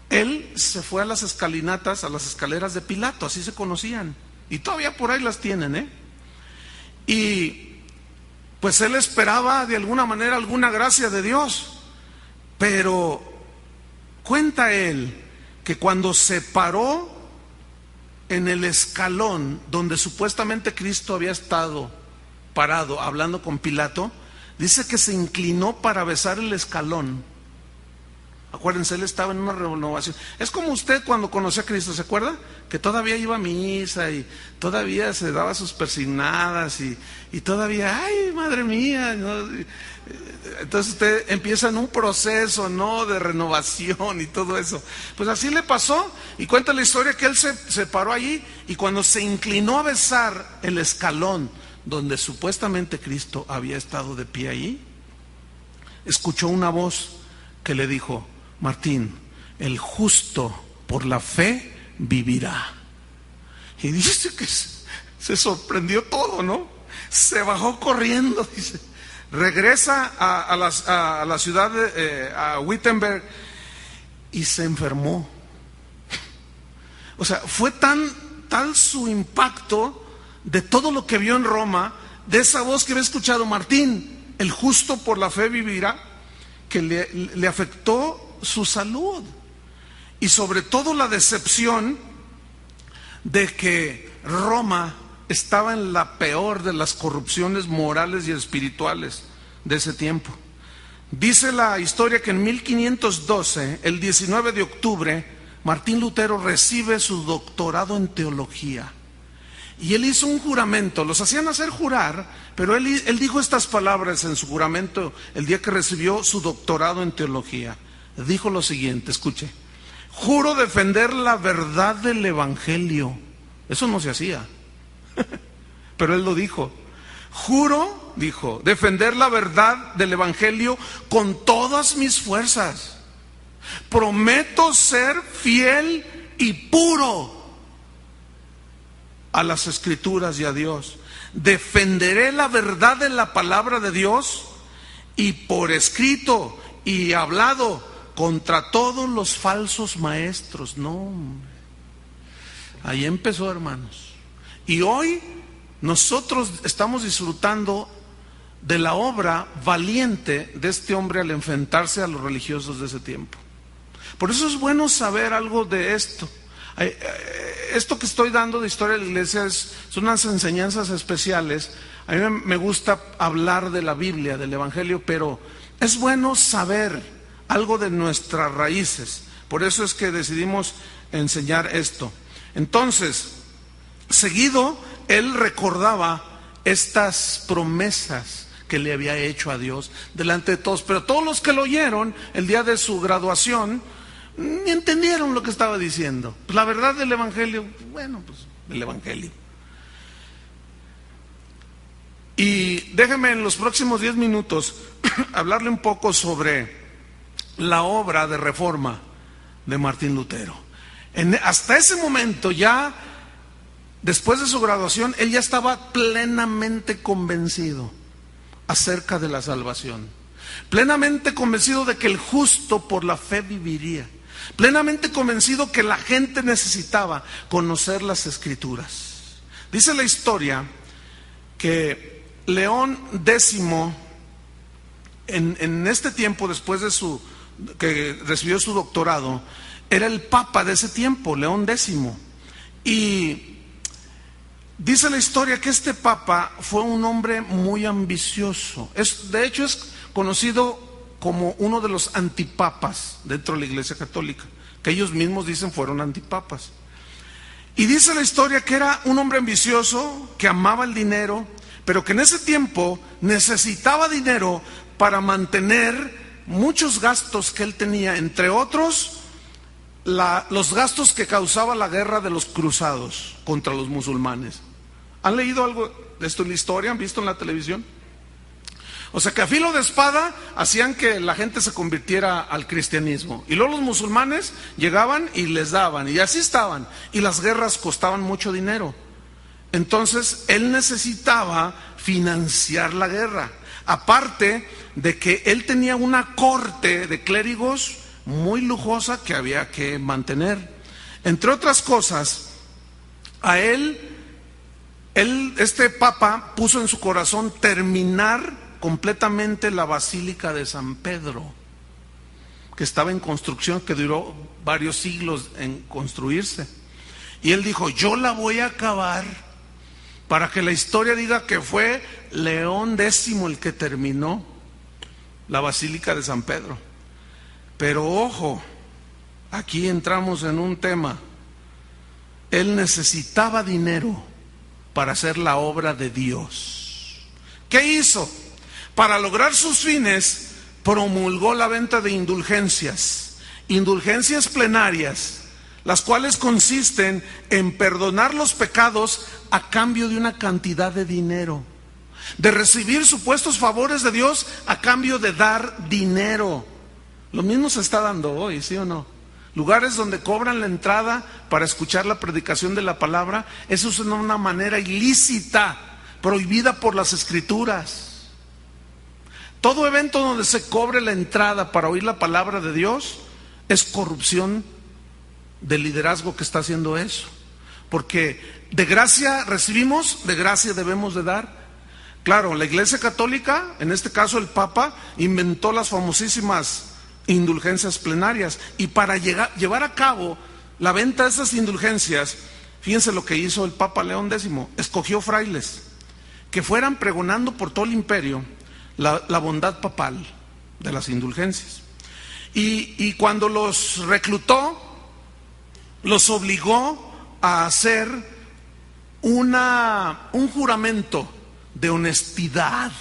él se fue a las escalinatas, a las escaleras de Pilato, así se conocían. Y todavía por ahí las tienen, ¿eh? Y pues él esperaba de alguna manera alguna gracia de Dios. Pero cuenta él que cuando se paró en el escalón donde supuestamente Cristo había estado parado hablando con Pilato, dice que se inclinó para besar el escalón. Acuérdense, él estaba en una renovación. Es como usted cuando conoció a Cristo, ¿se acuerda? Que todavía iba a misa y todavía se daba sus persignadas y, todavía, ay, madre mía. Entonces usted empieza en un proceso, ¿no? De renovación y todo eso. Pues así le pasó. Y cuenta la historia que él se, se paró allí y cuando se inclinó a besar el escalón donde supuestamente Cristo había estado de pie allí, escuchó una voz que le dijo, Martín, el justo por la fe vivirá. Y dice que se sorprendió todo, ¿no? Se bajó corriendo, dice. Regresa a, la, ciudad de eh, a Wittenberg y se enfermó. O sea, fue tan tal su impacto de todo lo que vio en Roma, de esa voz que había escuchado Martín, el justo por la fe vivirá, que le afectó su salud y sobre todo la decepción de que Roma estaba en la peor de las corrupciones morales y espirituales de ese tiempo. Dice la historia que en 1512, el 19 de octubre, Martín Lutero recibe su doctorado en teología. Y él hizo un juramento, los hacían hacer jurar, pero él, él dijo estas palabras en su juramento el día que recibió su doctorado en teología dijo lo siguiente, escuche, juro defender la verdad del Evangelio. Eso no se hacía, pero él lo dijo. Juro, dijo, defender la verdad del Evangelio con todas mis fuerzas. Prometo ser fiel y puro a las escrituras y a Dios. Defenderé la verdad de la palabra de Dios y por escrito y hablado contra todos los falsos maestros. No, ahí empezó, hermanos. Y hoy nosotros estamos disfrutando de la obra valiente de este hombre al enfrentarse a los religiosos de ese tiempo. Por eso es bueno saber algo de esto. Eh, esto que estoy dando de historia de la iglesia son unas enseñanzas especiales. A mí me gusta hablar de la Biblia, del Evangelio, pero es bueno saber algo de nuestras raíces. Por eso es que decidimos enseñar esto. Entonces, seguido, él recordaba estas promesas que le había hecho a Dios delante de todos. Pero todos los que lo oyeron el día de su graduación, ni entendieron lo que estaba diciendo. Pues la verdad del Evangelio, bueno, pues el Evangelio. Y déjeme en los próximos diez minutos hablarle un poco sobre la obra de reforma de Martín Lutero. hasta ese momento ya, después de su graduación, él ya estaba plenamente convencido acerca de la salvación, plenamente convencido de que el justo por la fe viviría, plenamente convencido que la gente necesitaba conocer las escrituras. Dice la historia que León X, en, en este tiempo, después de su que recibió su doctorado, era el papa de ese tiempo, León X. Y dice la historia que este papa fue un hombre muy ambicioso. Es, de hecho, es conocido como uno de los antipapas dentro de la Iglesia Católica, que ellos mismos dicen fueron antipapas. Y dice la historia que era un hombre ambicioso, que amaba el dinero, pero que en ese tiempo necesitaba dinero para mantener muchos gastos que él tenía, entre otros los gastos que causaba la guerra de los cruzados contra los musulmanes. ¿Han leído algo de esto en la historia? ¿Han visto en la televisión? O sea que a filo de espada hacían que la gente se convirtiera al cristianismo. Y luego los musulmanes llegaban y les daban. Y así estaban. Y las guerras costaban mucho dinero. Entonces él necesitaba financiar la guerra. Aparte de que él tenía una corte de clérigos muy lujosa que había que mantener. Entre otras cosas, a él, él, este papa puso en su corazón terminar completamente la Basílica de San Pedro, que estaba en construcción, que duró varios siglos en construirse. Y él dijo, yo la voy a acabar para que la historia diga que fue León X el que terminó la Basílica de San Pedro. Pero ojo, aquí entramos en un tema. Él necesitaba dinero para hacer la obra de Dios. ¿Qué hizo? Para lograr sus fines, promulgó la venta de indulgencias, indulgencias plenarias, las cuales consisten en perdonar los pecados a cambio de una cantidad de dinero de recibir supuestos favores de Dios a cambio de dar dinero. Lo mismo se está dando hoy, ¿sí o no? Lugares donde cobran la entrada para escuchar la predicación de la palabra, eso es una manera ilícita, prohibida por las escrituras. Todo evento donde se cobre la entrada para oír la palabra de Dios es corrupción del liderazgo que está haciendo eso. Porque de gracia recibimos, de gracia debemos de dar. Claro, la Iglesia Católica, en este caso el Papa, inventó las famosísimas indulgencias plenarias y para llevar a cabo la venta de esas indulgencias, fíjense lo que hizo el Papa León X, escogió frailes que fueran pregonando por todo el imperio la, bondad papal de las indulgencias. Y, y cuando los reclutó, los obligó a hacer una, un juramento de honestidad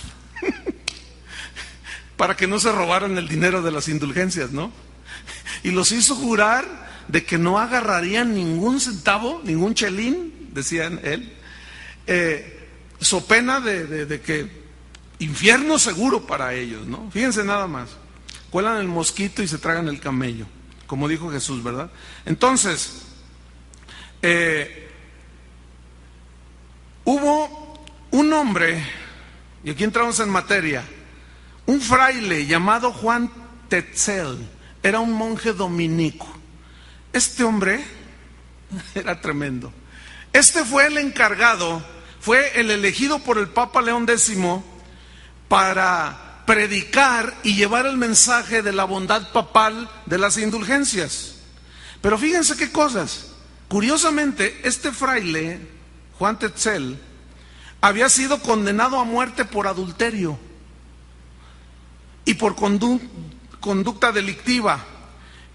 para que no se robaran el dinero de las indulgencias, ¿no? Y los hizo jurar de que no agarrarían ningún centavo, ningún chelín, decían él, eh, so pena de, de que infierno seguro para ellos, ¿no? Fíjense nada más, cuelan el mosquito y se tragan el camello, como dijo Jesús, ¿verdad? Entonces, eh, hubo un hombre, y aquí entramos en materia, un fraile llamado Juan Tetzel, era un monje dominico. Este hombre era tremendo. Este fue el encargado, fue el elegido por el Papa León X para predicar y llevar el mensaje de la bondad papal de las indulgencias. Pero fíjense qué cosas. Curiosamente, este fraile, Juan Tetzel, había sido condenado a muerte por adulterio y por conducta delictiva,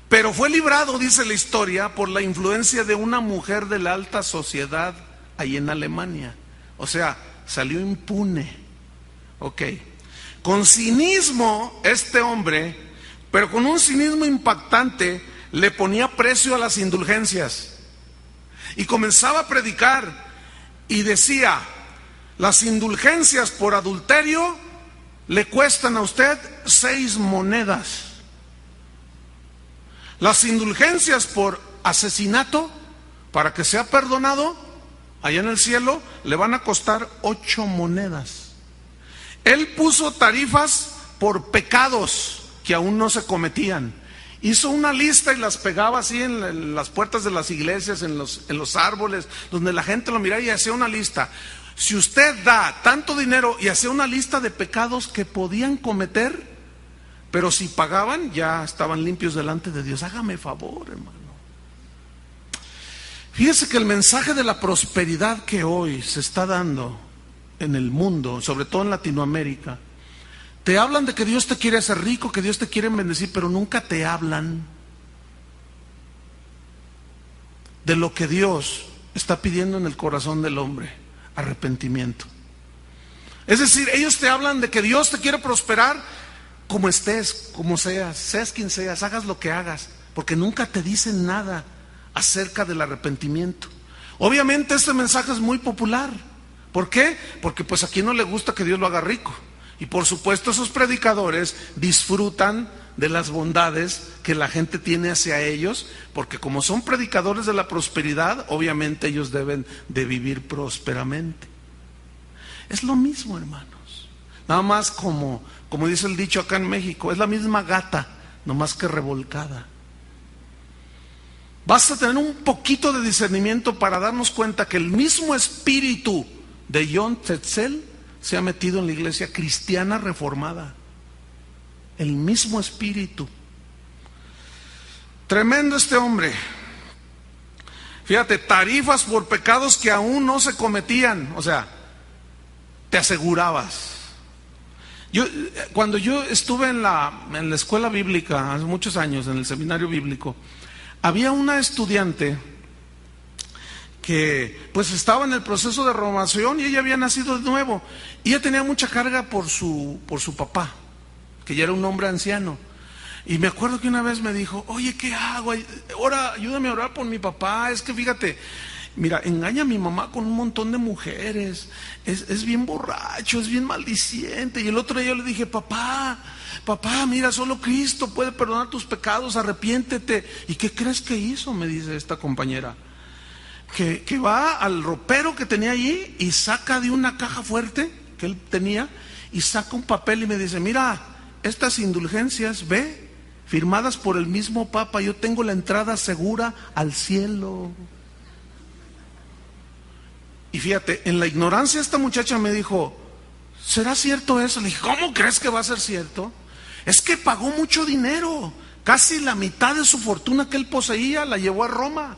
pero fue librado, dice la historia, por la influencia de una mujer de la alta sociedad ahí en Alemania. O sea, salió impune. Ok. Con cinismo, este hombre, pero con un cinismo impactante, le ponía precio a las indulgencias. Y comenzaba a predicar y decía, Las indulgencias por adulterio le cuestan a usted seis monedas. Las indulgencias por asesinato, para que sea perdonado, allá en el cielo, le van a costar ocho monedas. Él puso tarifas por pecados que aún no se cometían. Hizo una lista y las pegaba así en, las puertas de las iglesias, en los, en los árboles, donde la gente lo miraba y hacía una lista. Si usted da tanto dinero y hacía una lista de pecados que podían cometer, pero si pagaban ya estaban limpios delante de Dios. Hágame favor, hermano. Fíjese que el mensaje de la prosperidad que hoy se está dando en el mundo, sobre todo en Latinoamérica, te hablan de que Dios te quiere hacer rico, que Dios te quiere bendecir, pero nunca te hablan de lo que Dios está pidiendo en el corazón del hombre, arrepentimiento. Es decir, ellos te hablan de que Dios te quiere prosperar como estés, como seas, seas quien seas, hagas lo que hagas, porque nunca te dicen nada acerca del arrepentimiento. Obviamente este mensaje es muy popular. ¿Por qué? Porque pues a quien no le gusta que Dios lo haga rico. Y por supuesto esos predicadores disfrutan de las bondades que la gente tiene hacia ellos, porque como son predicadores de la prosperidad, obviamente ellos deben de vivir prósperamente. Es lo mismo, hermanos. Nada más como, como dice el dicho acá en México, es la misma gata, no más que revolcada. Basta tener un poquito de discernimiento para darnos cuenta que el mismo espíritu de John Tetzel se ha metido en la iglesia cristiana reformada. El mismo espíritu. Tremendo este hombre. Fíjate, tarifas por pecados que aún no se cometían. O sea, te asegurabas. Yo, cuando yo estuve en la, en la escuela bíblica, hace muchos años, en el seminario bíblico, había una estudiante que pues estaba en el proceso de renovación y ella había nacido de nuevo. Y ella tenía mucha carga por su, por su papá, que ya era un hombre anciano. Y me acuerdo que una vez me dijo, oye, ¿qué hago? Ahora, ayúdame a orar por mi papá. Es que fíjate, mira, engaña a mi mamá con un montón de mujeres. Es, es bien borracho, es bien maldiciente. Y el otro día le dije, papá, papá, mira, solo Cristo puede perdonar tus pecados, arrepiéntete. ¿Y qué crees que hizo? Me dice esta compañera. Que, va al ropero que tenía allí y saca de una caja fuerte que él tenía y saca un papel y me dice, mira, estas indulgencias, ve, firmadas por el mismo Papa, yo tengo la entrada segura al cielo. Y fíjate, en la ignorancia esta muchacha me dijo, ¿será cierto eso? Le dije, ¿cómo crees que va a ser cierto? Es que pagó mucho dinero, casi la mitad de su fortuna que él poseía la llevó a Roma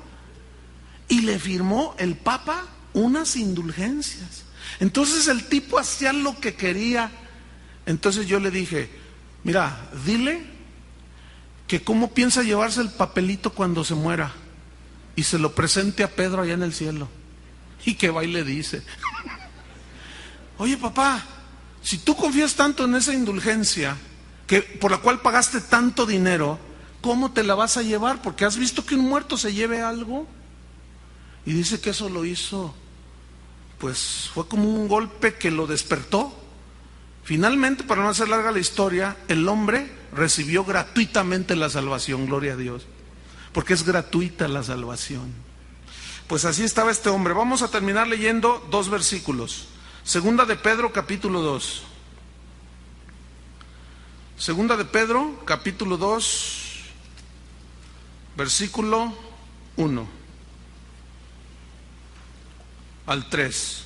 y le firmó el Papa unas indulgencias. Entonces el tipo hacía lo que quería. Entonces yo le dije, mira, dile que cómo piensa llevarse el papelito cuando se muera y se lo presente a Pedro allá en el cielo. Y que va y le dice, oye papá, si tú confías tanto en esa indulgencia, que, por la cual pagaste tanto dinero, ¿cómo te la vas a llevar? Porque has visto que un muerto se lleve algo. Y dice que eso lo hizo, pues fue como un golpe que lo despertó. Finalmente, para no hacer larga la historia, el hombre recibió gratuitamente la salvación, gloria a Dios, porque es gratuita la salvación. Pues así estaba este hombre. Vamos a terminar leyendo dos versículos. Segunda de Pedro, capítulo 2. Segunda de Pedro, capítulo 2, versículo 1 al 3.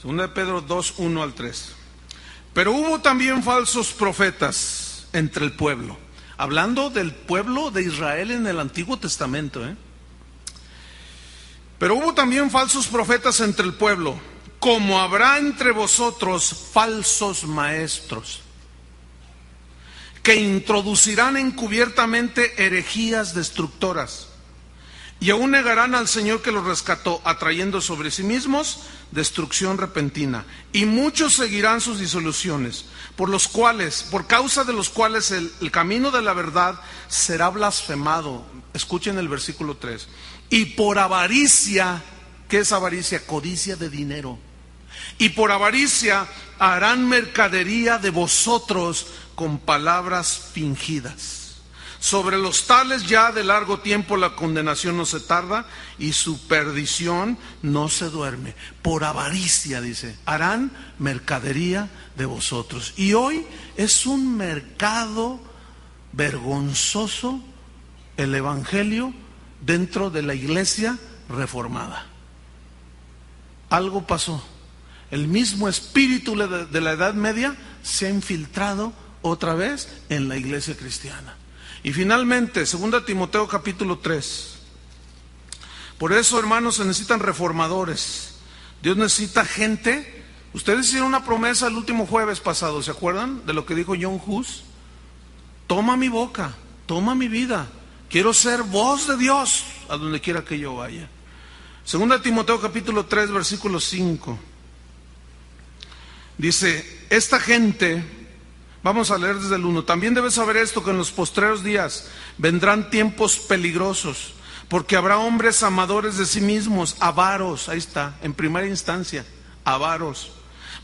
Segunda de Pedro 2, 1 al 3. Pero hubo también falsos profetas entre el pueblo. Hablando del pueblo de Israel en el Antiguo Testamento, ¿eh? Pero hubo también falsos profetas entre el pueblo, como habrá entre vosotros falsos maestros, que introducirán encubiertamente herejías destructoras, y aún negarán al Señor que los rescató, atrayendo sobre sí mismos destrucción repentina. Y muchos seguirán sus disoluciones, por los cuales, por causa de los cuales el, el camino de la verdad será blasfemado. Escuchen el versículo 3. Y por avaricia, ¿qué es avaricia? Codicia de dinero. Y por avaricia harán mercadería de vosotros con palabras fingidas. Sobre los tales ya de largo tiempo la condenación no se tarda y su perdición no se duerme. Por avaricia, dice, harán mercadería de vosotros. Y hoy es un mercado vergonzoso el Evangelio dentro de la iglesia reformada. Algo pasó. El mismo espíritu de la Edad Media se ha infiltrado otra vez en la iglesia cristiana. Y finalmente, 2 Timoteo capítulo 3. Por eso, hermanos, se necesitan reformadores. Dios necesita gente. Ustedes hicieron una promesa el último jueves pasado, ¿se acuerdan de lo que dijo John Hus? Toma mi boca, toma mi vida. Quiero ser voz de Dios a donde quiera que yo vaya. Segunda Timoteo capítulo 3, versículo 5. Dice, esta gente Vamos a leer desde el 1. También debes saber esto, que en los postreros días vendrán tiempos peligrosos, porque habrá hombres amadores de sí mismos, avaros, ahí está, en primera instancia, avaros,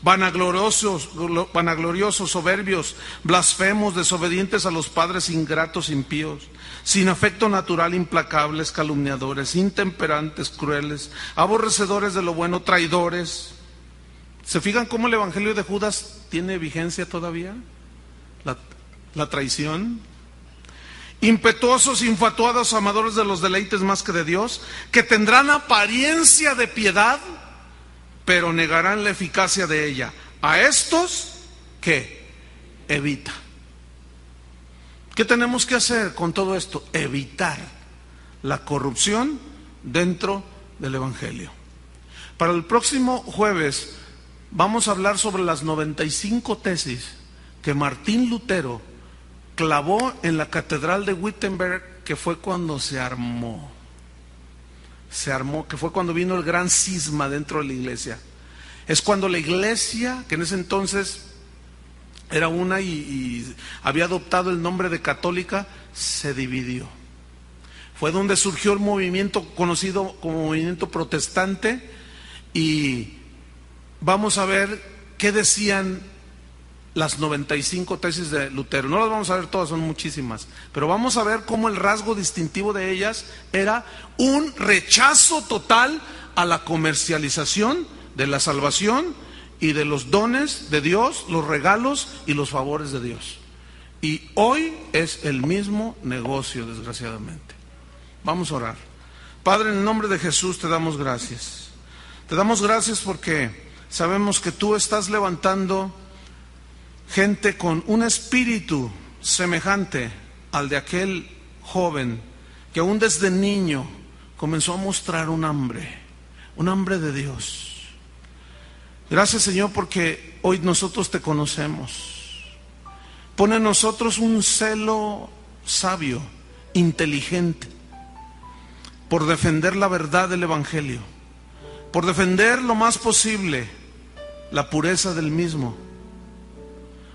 vanagloriosos, vanagloriosos, soberbios, blasfemos, desobedientes a los padres, ingratos, impíos, sin afecto natural, implacables, calumniadores, intemperantes, crueles, aborrecedores de lo bueno, traidores. ¿Se fijan cómo el Evangelio de Judas tiene vigencia todavía? La, traición. Impetuosos, infatuados, amadores de los deleites más que de Dios, que tendrán apariencia de piedad, pero negarán la eficacia de ella. A estos, ¿qué? Evita. ¿Qué tenemos que hacer con todo esto? Evitar la corrupción dentro del Evangelio. Para el próximo jueves vamos a hablar sobre las 95 tesis que Martín Lutero clavó en la catedral de Wittenberg, que fue cuando se armó. Se armó, que fue cuando vino el gran cisma dentro de la iglesia. Es cuando la iglesia, que en ese entonces era una y, y había adoptado el nombre de católica, se dividió. Fue donde surgió el movimiento conocido como movimiento protestante y vamos a ver qué decían las 95 tesis de Lutero. No las vamos a ver todas, son muchísimas, pero vamos a ver cómo el rasgo distintivo de ellas era un rechazo total a la comercialización de la salvación y de los dones de Dios, los regalos y los favores de Dios. Y hoy es el mismo negocio, desgraciadamente. Vamos a orar. Padre, en el nombre de Jesús te damos gracias. Te damos gracias porque sabemos que tú estás levantando gente con un espíritu semejante al de aquel joven que aún desde niño comenzó a mostrar un hambre, un hambre de Dios. Gracias Señor porque hoy nosotros te conocemos. Pone en nosotros un celo sabio, inteligente, por defender la verdad del Evangelio, por defender lo más posible la pureza del mismo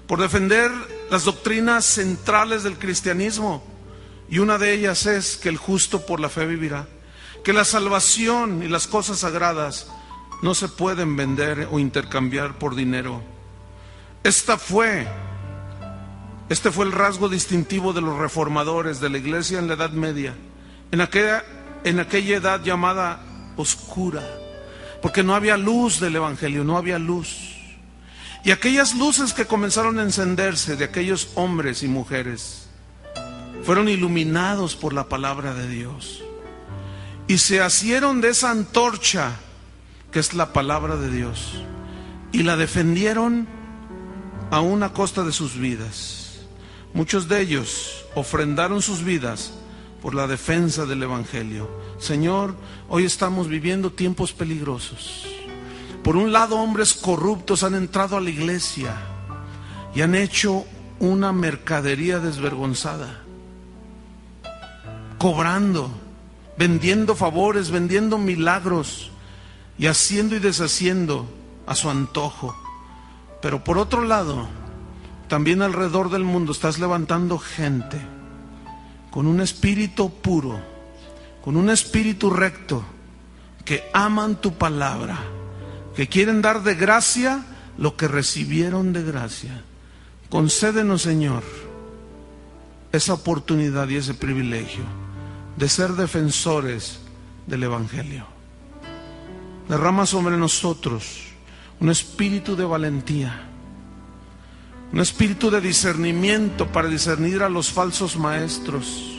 por defender las doctrinas centrales del cristianismo. Y una de ellas es que el justo por la fe vivirá. Que la salvación y las cosas sagradas no se pueden vender o intercambiar por dinero. Esta fue, este fue el rasgo distintivo de los reformadores de la iglesia en la Edad Media, en aquella, en aquella edad llamada oscura, porque no había luz del Evangelio, no había luz. Y aquellas luces que comenzaron a encenderse de aquellos hombres y mujeres fueron iluminados por la palabra de Dios. Y se asieron de esa antorcha que es la palabra de Dios. Y la defendieron a una costa de sus vidas. Muchos de ellos ofrendaron sus vidas por la defensa del Evangelio. Señor, hoy estamos viviendo tiempos peligrosos. Por un lado, hombres corruptos han entrado a la iglesia y han hecho una mercadería desvergonzada, cobrando, vendiendo favores, vendiendo milagros y haciendo y deshaciendo a su antojo. Pero por otro lado, también alrededor del mundo estás levantando gente con un espíritu puro, con un espíritu recto, que aman tu palabra, que quieren dar de gracia lo que recibieron de gracia. Concédenos, Señor, esa oportunidad y ese privilegio de ser defensores del Evangelio. Derrama sobre nosotros un espíritu de valentía, un espíritu de discernimiento para discernir a los falsos maestros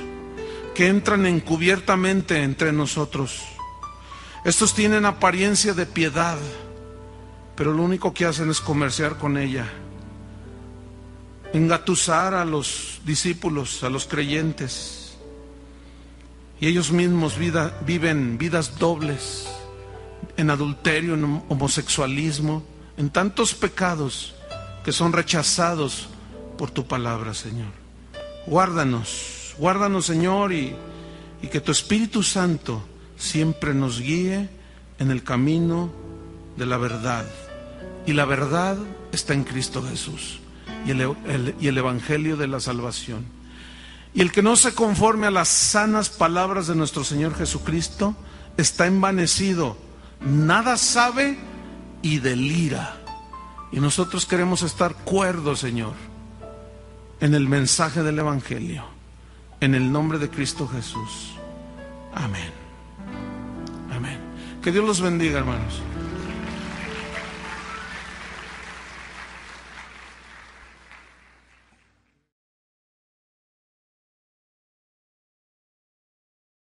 que entran encubiertamente entre nosotros. Estos tienen apariencia de piedad, pero lo único que hacen es comerciar con ella, engatusar a los discípulos, a los creyentes, y ellos mismos viven vidas dobles en adulterio, en homosexualismo, en tantos pecados que son rechazados por tu palabra, Señor. Guárdanos, guárdanos, Señor, y, y que tu Espíritu Santo siempre nos guíe en el camino de la verdad. Y la verdad está en Cristo Jesús y el, Evangelio de la salvación. Y el que no se conforme a las sanas palabras de nuestro Señor Jesucristo está envanecido, nada sabe y delira. Y nosotros queremos estar cuerdos, Señor, en el mensaje del Evangelio, en el nombre de Cristo Jesús. Amén. Amén. Que Dios los bendiga, hermanos.